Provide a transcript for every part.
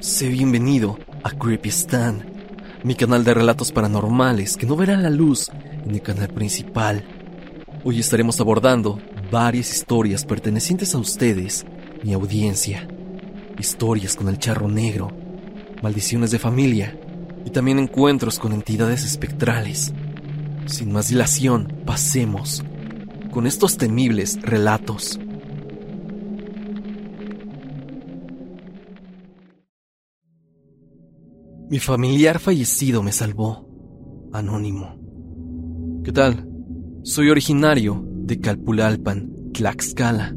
Sé bienvenido a Creepy Stan, mi canal de relatos paranormales que no verá la luz en el canal principal. Hoy estaremos abordando varias historias pertenecientes a ustedes, mi audiencia. Historias con el charro negro, maldiciones de familia y también encuentros con entidades espectrales. Sin más dilación, pasemos con estos temibles relatos. Mi familiar fallecido me salvó. Anónimo. ¿Qué tal? Soy originario de Calpulalpan, Tlaxcala.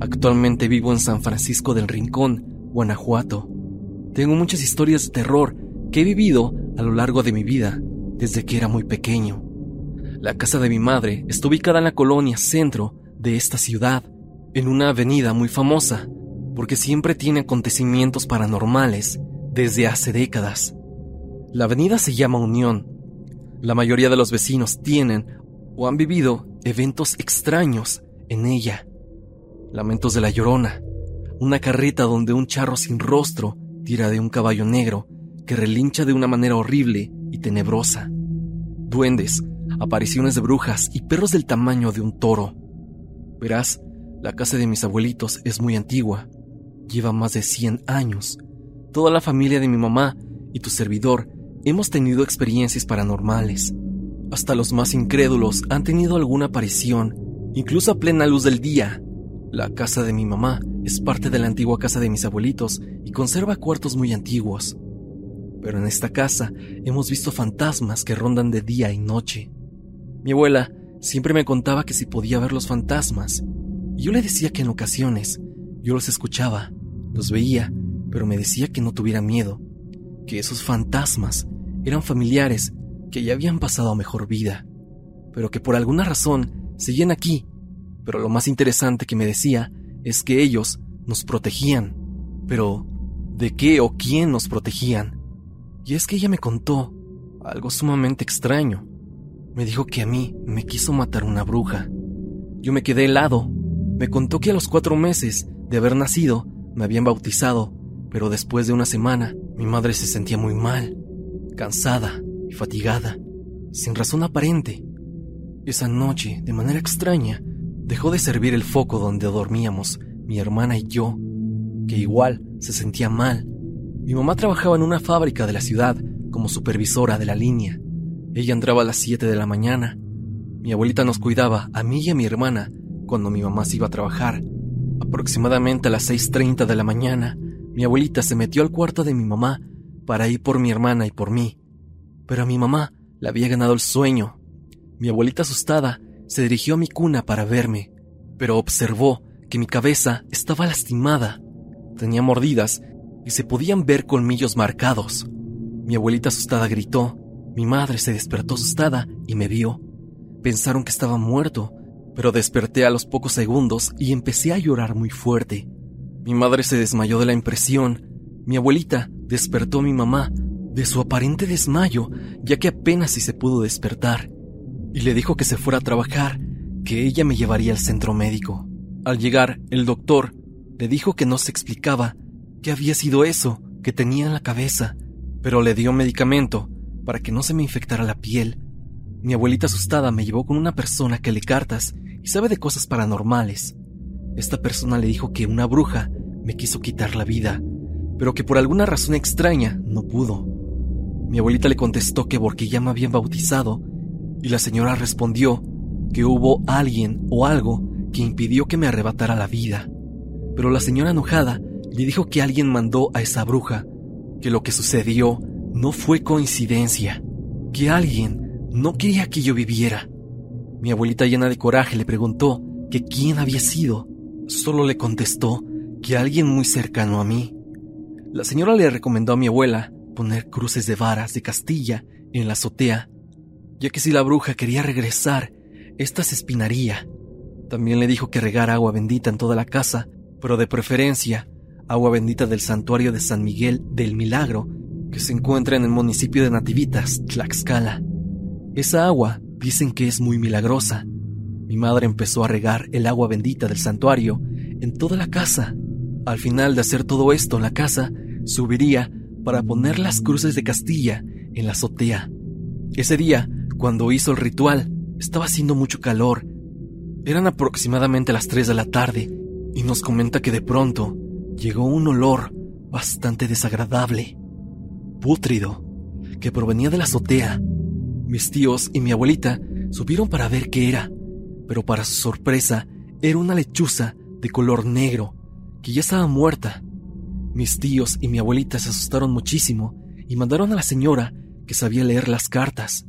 Actualmente vivo en San Francisco del Rincón, Guanajuato. Tengo muchas historias de terror que he vivido a lo largo de mi vida desde que era muy pequeño. La casa de mi madre está ubicada en la colonia centro de esta ciudad, en una avenida muy famosa, porque siempre tiene acontecimientos paranormales desde hace décadas. La avenida se llama Unión. La mayoría de los vecinos tienen o han vivido eventos extraños en ella. Lamentos de la Llorona, una carreta donde un charro sin rostro tira de un caballo negro que relincha de una manera horrible y tenebrosa. Duendes, apariciones de brujas y perros del tamaño de un toro. Verás, la casa de mis abuelitos es muy antigua. Lleva más de 100 años Toda la familia de mi mamá y tu servidor hemos tenido experiencias paranormales. Hasta los más incrédulos han tenido alguna aparición, incluso a plena luz del día. La casa de mi mamá es parte de la antigua casa de mis abuelitos y conserva cuartos muy antiguos. Pero en esta casa hemos visto fantasmas que rondan de día y noche. Mi abuela siempre me contaba que si podía ver los fantasmas, y yo le decía que en ocasiones yo los escuchaba, los veía pero me decía que no tuviera miedo, que esos fantasmas eran familiares que ya habían pasado a mejor vida, pero que por alguna razón seguían aquí. Pero lo más interesante que me decía es que ellos nos protegían. Pero, ¿de qué o quién nos protegían? Y es que ella me contó algo sumamente extraño. Me dijo que a mí me quiso matar una bruja. Yo me quedé helado. Me contó que a los cuatro meses de haber nacido me habían bautizado pero después de una semana mi madre se sentía muy mal, cansada y fatigada, sin razón aparente. Esa noche, de manera extraña, dejó de servir el foco donde dormíamos mi hermana y yo, que igual se sentía mal. Mi mamá trabajaba en una fábrica de la ciudad como supervisora de la línea. Ella entraba a las 7 de la mañana. Mi abuelita nos cuidaba a mí y a mi hermana cuando mi mamá se iba a trabajar. Aproximadamente a las 6.30 de la mañana, mi abuelita se metió al cuarto de mi mamá para ir por mi hermana y por mí, pero a mi mamá le había ganado el sueño. Mi abuelita asustada se dirigió a mi cuna para verme, pero observó que mi cabeza estaba lastimada, tenía mordidas y se podían ver colmillos marcados. Mi abuelita asustada gritó, mi madre se despertó asustada y me vio. Pensaron que estaba muerto, pero desperté a los pocos segundos y empecé a llorar muy fuerte. Mi madre se desmayó de la impresión. Mi abuelita despertó a mi mamá de su aparente desmayo, ya que apenas si se pudo despertar, y le dijo que se fuera a trabajar, que ella me llevaría al centro médico. Al llegar, el doctor le dijo que no se explicaba qué había sido eso que tenía en la cabeza, pero le dio medicamento para que no se me infectara la piel. Mi abuelita asustada me llevó con una persona que lee cartas y sabe de cosas paranormales. Esta persona le dijo que una bruja me quiso quitar la vida, pero que por alguna razón extraña no pudo. Mi abuelita le contestó que porque ya me habían bautizado, y la señora respondió que hubo alguien o algo que impidió que me arrebatara la vida. Pero la señora enojada le dijo que alguien mandó a esa bruja, que lo que sucedió no fue coincidencia, que alguien no quería que yo viviera. Mi abuelita llena de coraje le preguntó que quién había sido Solo le contestó que alguien muy cercano a mí. La señora le recomendó a mi abuela poner cruces de varas de Castilla en la azotea, ya que si la bruja quería regresar, ésta se espinaría. También le dijo que regara agua bendita en toda la casa, pero de preferencia agua bendita del santuario de San Miguel del Milagro, que se encuentra en el municipio de Nativitas, Tlaxcala. Esa agua dicen que es muy milagrosa, mi madre empezó a regar el agua bendita del santuario en toda la casa. Al final de hacer todo esto, la casa subiría para poner las cruces de Castilla en la azotea. Ese día, cuando hizo el ritual, estaba haciendo mucho calor. Eran aproximadamente las 3 de la tarde y nos comenta que de pronto llegó un olor bastante desagradable, pútrido, que provenía de la azotea. Mis tíos y mi abuelita subieron para ver qué era, pero para su sorpresa era una lechuza de color negro que ya estaba muerta. Mis tíos y mi abuelita se asustaron muchísimo y mandaron a la señora que sabía leer las cartas.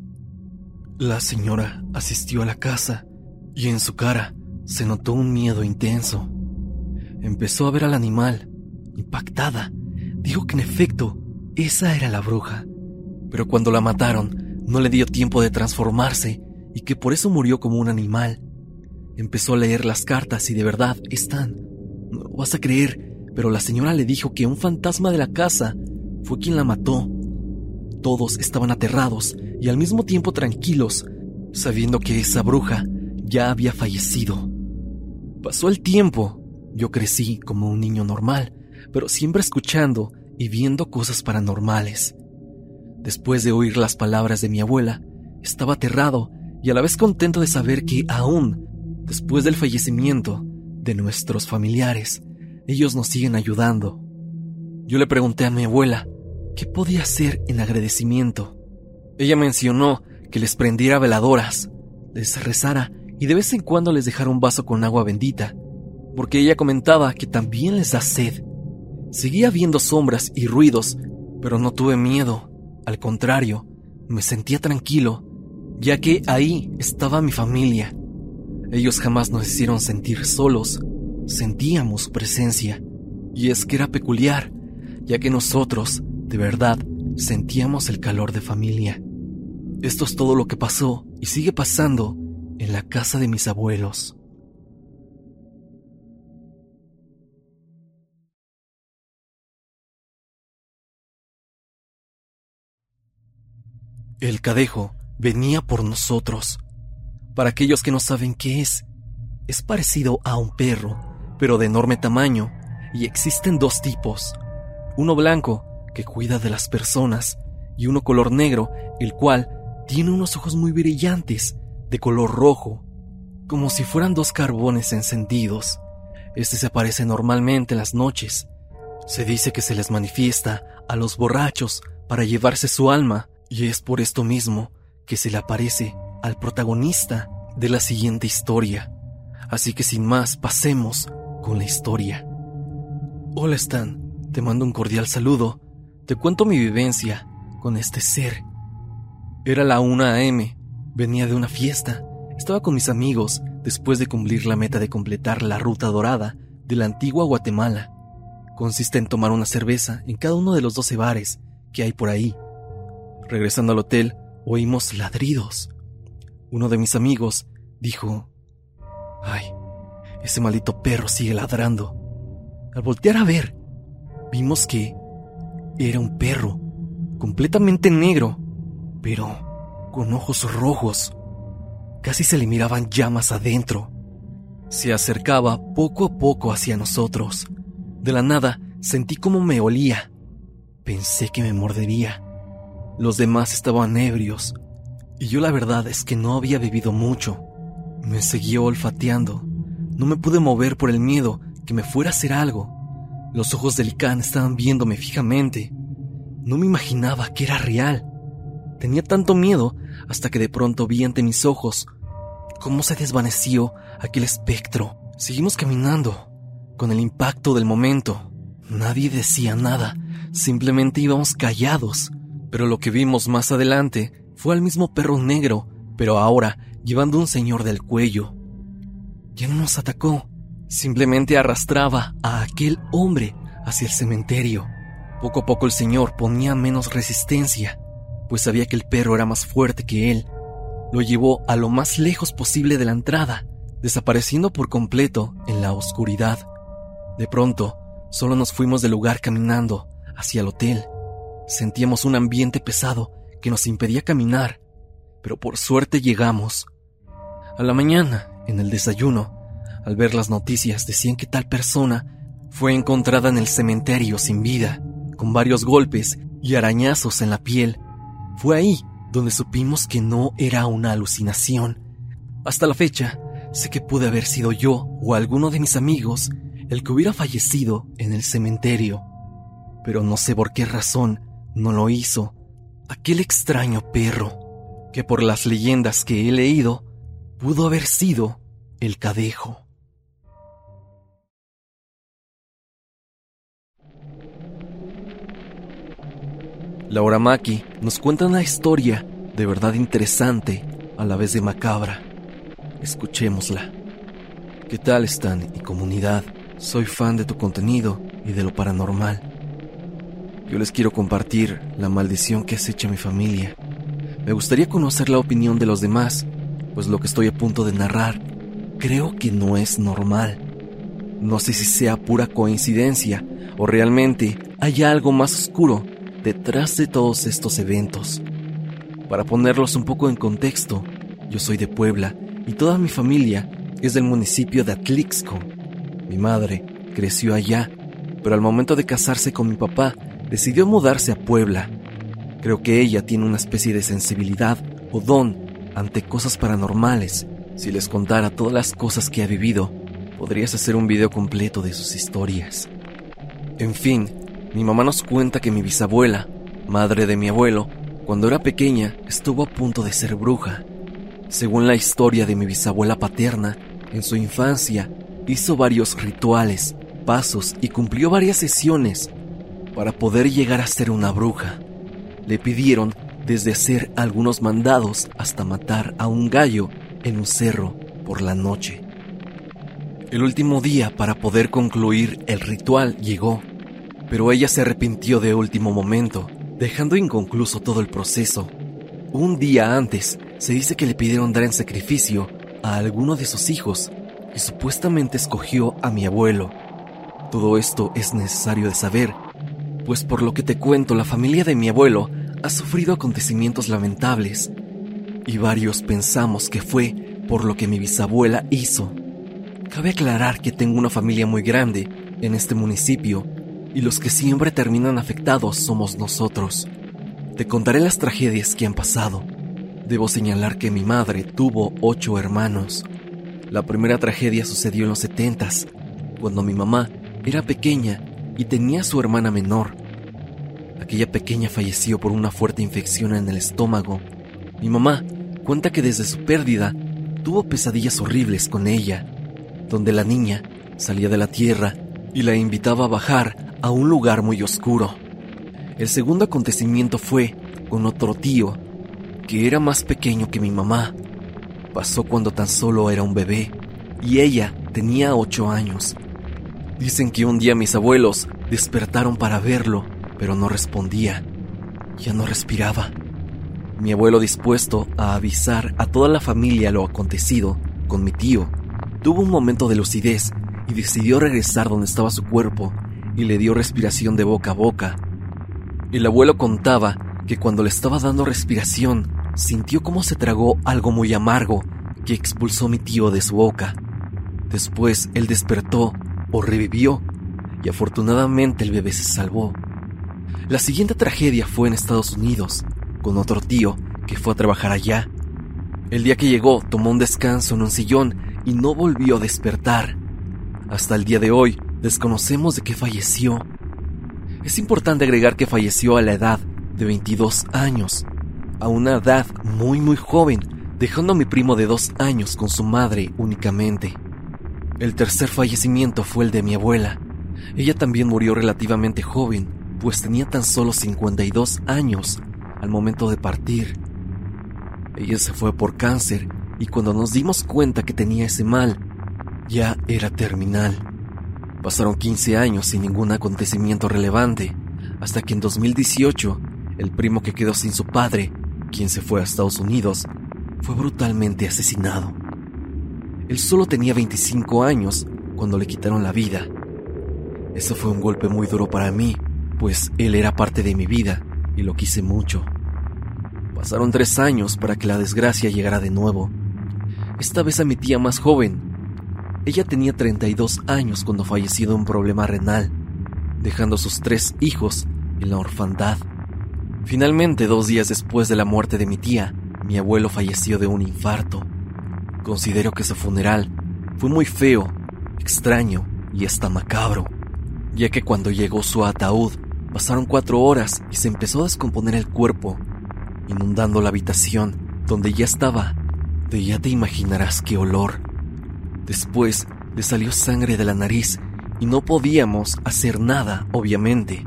La señora asistió a la casa y en su cara se notó un miedo intenso. Empezó a ver al animal, impactada. Dijo que en efecto, esa era la bruja. Pero cuando la mataron, no le dio tiempo de transformarse y que por eso murió como un animal. Empezó a leer las cartas y de verdad están. No lo vas a creer, pero la señora le dijo que un fantasma de la casa fue quien la mató. Todos estaban aterrados y al mismo tiempo tranquilos, sabiendo que esa bruja ya había fallecido. Pasó el tiempo yo crecí como un niño normal, pero siempre escuchando y viendo cosas paranormales. Después de oír las palabras de mi abuela, estaba aterrado y a la vez contento de saber que aún, después del fallecimiento de nuestros familiares, ellos nos siguen ayudando. Yo le pregunté a mi abuela qué podía hacer en agradecimiento. Ella mencionó que les prendiera veladoras, les rezara y de vez en cuando les dejara un vaso con agua bendita porque ella comentaba que también les da sed. Seguía viendo sombras y ruidos, pero no tuve miedo. Al contrario, me sentía tranquilo, ya que ahí estaba mi familia. Ellos jamás nos hicieron sentir solos, sentíamos su presencia. Y es que era peculiar, ya que nosotros, de verdad, sentíamos el calor de familia. Esto es todo lo que pasó y sigue pasando en la casa de mis abuelos. El cadejo venía por nosotros. Para aquellos que no saben qué es, es parecido a un perro, pero de enorme tamaño, y existen dos tipos. Uno blanco, que cuida de las personas, y uno color negro, el cual tiene unos ojos muy brillantes, de color rojo, como si fueran dos carbones encendidos. Este se aparece normalmente en las noches. Se dice que se les manifiesta a los borrachos para llevarse su alma y es por esto mismo que se le aparece al protagonista de la siguiente historia. Así que sin más, pasemos con la historia. Hola Stan, te mando un cordial saludo. Te cuento mi vivencia con este ser. Era la 1 a.m., venía de una fiesta. Estaba con mis amigos después de cumplir la meta de completar la ruta dorada de la antigua Guatemala. Consiste en tomar una cerveza en cada uno de los 12 bares que hay por ahí Regresando al hotel, oímos ladridos. Uno de mis amigos dijo, ay, ese maldito perro sigue ladrando. Al voltear a ver, vimos que era un perro, completamente negro, pero con ojos rojos. Casi se le miraban llamas adentro. Se acercaba poco a poco hacia nosotros. De la nada sentí como me olía. Pensé que me mordería. Los demás estaban ebrios, y yo la verdad es que no había bebido mucho. Me seguía olfateando. No me pude mover por el miedo que me fuera a hacer algo. Los ojos del Icán estaban viéndome fijamente. No me imaginaba que era real. Tenía tanto miedo hasta que de pronto vi ante mis ojos cómo se desvaneció aquel espectro. Seguimos caminando, con el impacto del momento. Nadie decía nada, simplemente íbamos callados, pero lo que vimos más adelante fue al mismo perro negro, pero ahora llevando un señor del cuello. Ya no nos atacó, simplemente arrastraba a aquel hombre hacia el cementerio. Poco a poco el señor ponía menos resistencia, pues sabía que el perro era más fuerte que él. Lo llevó a lo más lejos posible de la entrada, desapareciendo por completo en la oscuridad. De pronto, solo nos fuimos del lugar caminando hacia el hotel. Sentíamos un ambiente pesado que nos impedía caminar, pero por suerte llegamos. A la mañana, en el desayuno, al ver las noticias decían que tal persona fue encontrada en el cementerio sin vida, con varios golpes y arañazos en la piel. Fue ahí donde supimos que no era una alucinación. Hasta la fecha, sé que pude haber sido yo o alguno de mis amigos el que hubiera fallecido en el cementerio, pero no sé por qué razón no lo hizo aquel extraño perro que por las leyendas que he leído pudo haber sido el cadejo. Laura Maki nos cuenta una historia de verdad interesante a la vez de macabra. Escuchémosla. ¿Qué tal Stan y comunidad? Soy fan de tu contenido y de lo paranormal. Yo les quiero compartir la maldición que acecha a mi familia. Me gustaría conocer la opinión de los demás, pues lo que estoy a punto de narrar creo que no es normal. No sé si sea pura coincidencia o realmente hay algo más oscuro detrás de todos estos eventos. Para ponerlos un poco en contexto, yo soy de Puebla y toda mi familia es del municipio de Atlixco. Mi madre creció allá, pero al momento de casarse con mi papá, decidió mudarse a Puebla. Creo que ella tiene una especie de sensibilidad o don ante cosas paranormales. Si les contara todas las cosas que ha vivido, podrías hacer un video completo de sus historias. En fin, mi mamá nos cuenta que mi bisabuela, madre de mi abuelo, cuando era pequeña estuvo a punto de ser bruja. Según la historia de mi bisabuela paterna, en su infancia hizo varios rituales, pasos y cumplió varias sesiones para poder llegar a ser una bruja. Le pidieron desde hacer algunos mandados hasta matar a un gallo en un cerro por la noche. El último día para poder concluir el ritual llegó pero ella se arrepintió de último momento, dejando inconcluso todo el proceso. Un día antes, se dice que le pidieron dar en sacrificio a alguno de sus hijos, y supuestamente escogió a mi abuelo. Todo esto es necesario de saber, pues por lo que te cuento, la familia de mi abuelo ha sufrido acontecimientos lamentables, y varios pensamos que fue por lo que mi bisabuela hizo. Cabe aclarar que tengo una familia muy grande en este municipio y los que siempre terminan afectados somos nosotros. Te contaré las tragedias que han pasado. Debo señalar que mi madre tuvo ocho hermanos. La primera tragedia sucedió en los setentas, cuando mi mamá era pequeña y tenía su hermana menor. Aquella pequeña falleció por una fuerte infección en el estómago. Mi mamá cuenta que desde su pérdida tuvo pesadillas horribles con ella, donde la niña salía de la tierra y la invitaba a bajar a un lugar muy oscuro. El segundo acontecimiento fue con otro tío, que era más pequeño que mi mamá. Pasó cuando tan solo era un bebé, y ella tenía ocho años. Dicen que un día mis abuelos despertaron para verlo, pero no respondía. Ya no respiraba. Mi abuelo dispuesto a avisar a toda la familia lo acontecido con mi tío, tuvo un momento de lucidez y decidió regresar donde estaba su cuerpo y le dio respiración de boca a boca. El abuelo contaba que cuando le estaba dando respiración, sintió como se tragó algo muy amargo que expulsó mi tío de su boca. Después él despertó o revivió y afortunadamente el bebé se salvó. La siguiente tragedia fue en Estados Unidos, con otro tío que fue a trabajar allá. El día que llegó tomó un descanso en un sillón y no volvió a despertar. Hasta el día de hoy desconocemos de qué falleció. Es importante agregar que falleció a la edad de 22 años, a una edad muy muy joven, dejando a mi primo de dos años con su madre únicamente. El tercer fallecimiento fue el de mi abuela. Ella también murió relativamente joven, pues tenía tan solo 52 años al momento de partir. Ella se fue por cáncer y cuando nos dimos cuenta que tenía ese mal, ya era terminal. Pasaron 15 años sin ningún acontecimiento relevante, hasta que en 2018, el primo que quedó sin su padre, quien se fue a Estados Unidos, fue brutalmente asesinado. Él solo tenía 25 años cuando le quitaron la vida. Eso fue un golpe muy duro para mí, pues él era parte de mi vida y lo quise mucho. Pasaron tres años para que la desgracia llegara de nuevo. Esta vez a mi tía más joven, ella tenía 32 años cuando falleció de un problema renal, dejando sus tres hijos en la orfandad. Finalmente, dos días después de la muerte de mi tía, mi abuelo falleció de un infarto. Considero que su funeral fue muy feo, extraño y hasta macabro, ya que cuando llegó su ataúd pasaron cuatro horas y se empezó a descomponer el cuerpo, inundando la habitación donde ya estaba. De ya te imaginarás qué olor. Después le salió sangre de la nariz y no podíamos hacer nada, obviamente,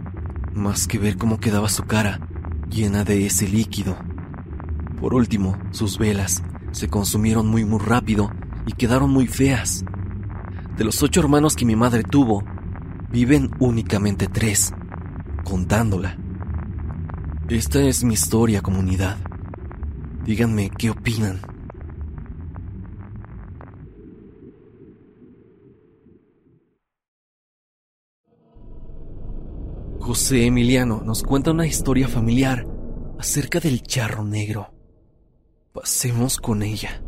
más que ver cómo quedaba su cara llena de ese líquido. Por último, sus velas se consumieron muy muy rápido y quedaron muy feas. De los ocho hermanos que mi madre tuvo, viven únicamente tres, contándola. Esta es mi historia, comunidad. Díganme qué opinan. José Emiliano nos cuenta una historia familiar acerca del charro negro. Pasemos con ella.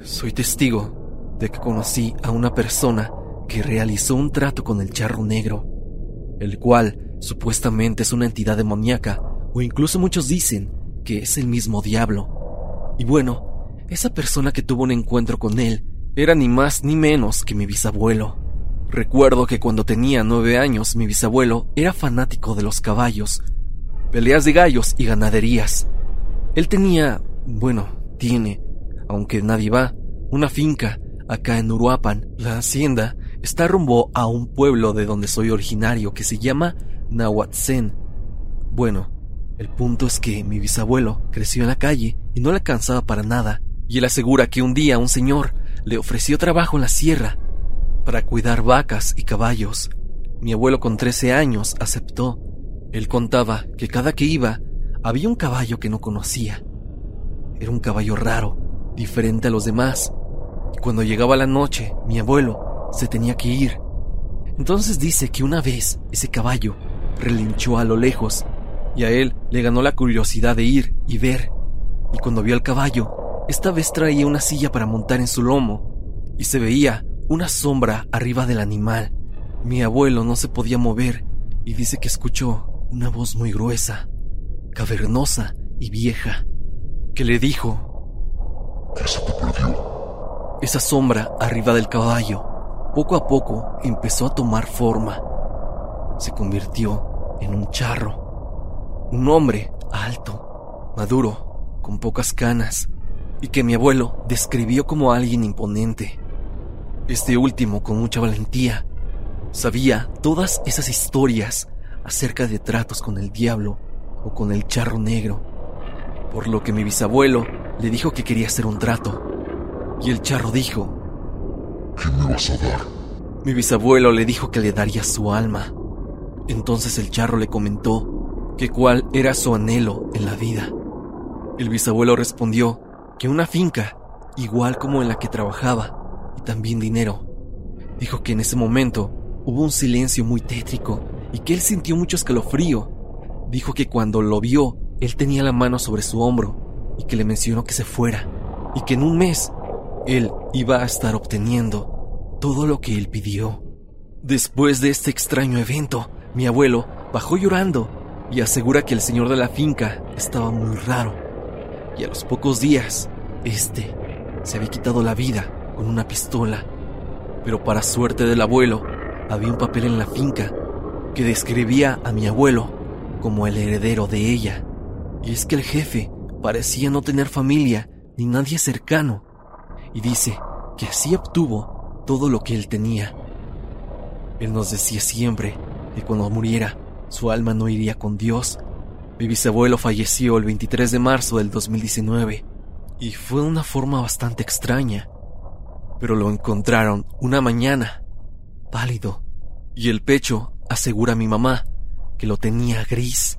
Soy testigo de que conocí a una persona que realizó un trato con el charro negro, el cual supuestamente es una entidad demoníaca, o incluso muchos dicen que es el mismo diablo. Y bueno, esa persona que tuvo un encuentro con él era ni más ni menos que mi bisabuelo. Recuerdo que cuando tenía nueve años mi bisabuelo era fanático de los caballos, peleas de gallos y ganaderías. Él tenía, bueno, tiene, aunque nadie va, una finca acá en Uruapan. La hacienda está rumbo a un pueblo de donde soy originario que se llama Nahuatzen. Bueno, el punto es que mi bisabuelo creció en la calle y no le alcanzaba para nada, y él asegura que un día un señor le ofreció trabajo en la sierra para cuidar vacas y caballos. Mi abuelo con 13 años aceptó. Él contaba que cada que iba había un caballo que no conocía. Era un caballo raro, diferente a los demás. Y cuando llegaba la noche, mi abuelo se tenía que ir. Entonces dice que una vez ese caballo relinchó a lo lejos y a él le ganó la curiosidad de ir y ver. Y cuando vio al caballo, esta vez traía una silla para montar en su lomo y se veía una sombra arriba del animal. Mi abuelo no se podía mover y dice que escuchó una voz muy gruesa cavernosa y vieja, que le dijo, ¿Qué se te perdió? Esa sombra arriba del caballo, poco a poco empezó a tomar forma. Se convirtió en un charro, un hombre alto, maduro, con pocas canas, y que mi abuelo describió como alguien imponente. Este último, con mucha valentía, sabía todas esas historias acerca de tratos con el diablo con el charro negro, por lo que mi bisabuelo le dijo que quería hacer un trato. Y el charro dijo, ¿qué me vas a dar? Mi bisabuelo le dijo que le daría su alma. Entonces el charro le comentó que cuál era su anhelo en la vida. El bisabuelo respondió que una finca, igual como en la que trabajaba, y también dinero. Dijo que en ese momento hubo un silencio muy tétrico y que él sintió mucho escalofrío Dijo que cuando lo vio, él tenía la mano sobre su hombro y que le mencionó que se fuera y que en un mes él iba a estar obteniendo todo lo que él pidió. Después de este extraño evento, mi abuelo bajó llorando y asegura que el señor de la finca estaba muy raro. Y a los pocos días, este se había quitado la vida con una pistola. Pero para suerte del abuelo, había un papel en la finca que describía a mi abuelo como el heredero de ella. Y es que el jefe parecía no tener familia ni nadie cercano, y dice que así obtuvo todo lo que él tenía. Él nos decía siempre que cuando muriera, su alma no iría con Dios. Mi bisabuelo falleció el 23 de marzo del 2019, y fue de una forma bastante extraña, pero lo encontraron una mañana, pálido, y el pecho, asegura mi mamá, que lo tenía gris,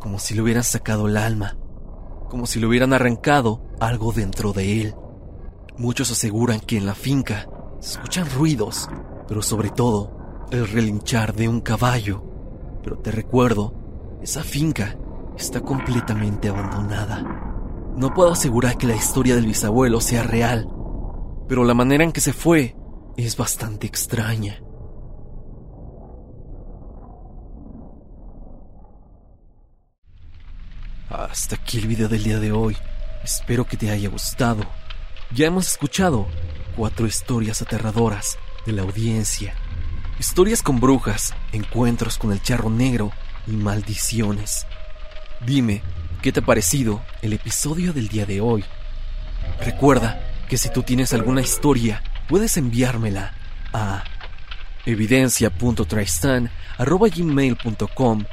como si le hubieran sacado el alma, como si le hubieran arrancado algo dentro de él. Muchos aseguran que en la finca se escuchan ruidos, pero sobre todo el relinchar de un caballo. Pero te recuerdo, esa finca está completamente abandonada. No puedo asegurar que la historia del bisabuelo sea real, pero la manera en que se fue es bastante extraña. Hasta aquí el video del día de hoy. Espero que te haya gustado. Ya hemos escuchado cuatro historias aterradoras de la audiencia. Historias con brujas, encuentros con el charro negro y maldiciones. Dime, ¿qué te ha parecido el episodio del día de hoy? Recuerda que si tú tienes alguna historia, puedes enviármela a evidencia.tristan.gmail.com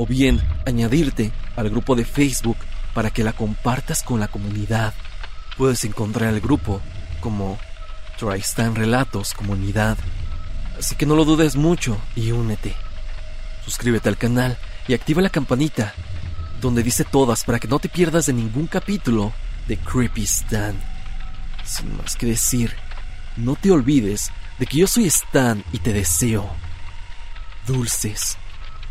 o bien añadirte al grupo de Facebook para que la compartas con la comunidad. Puedes encontrar el grupo como Tristan Relatos Comunidad. Así que no lo dudes mucho y únete. Suscríbete al canal y activa la campanita, donde dice todas para que no te pierdas de ningún capítulo de Creepy Stan. Sin más que decir, no te olvides de que yo soy Stan y te deseo dulces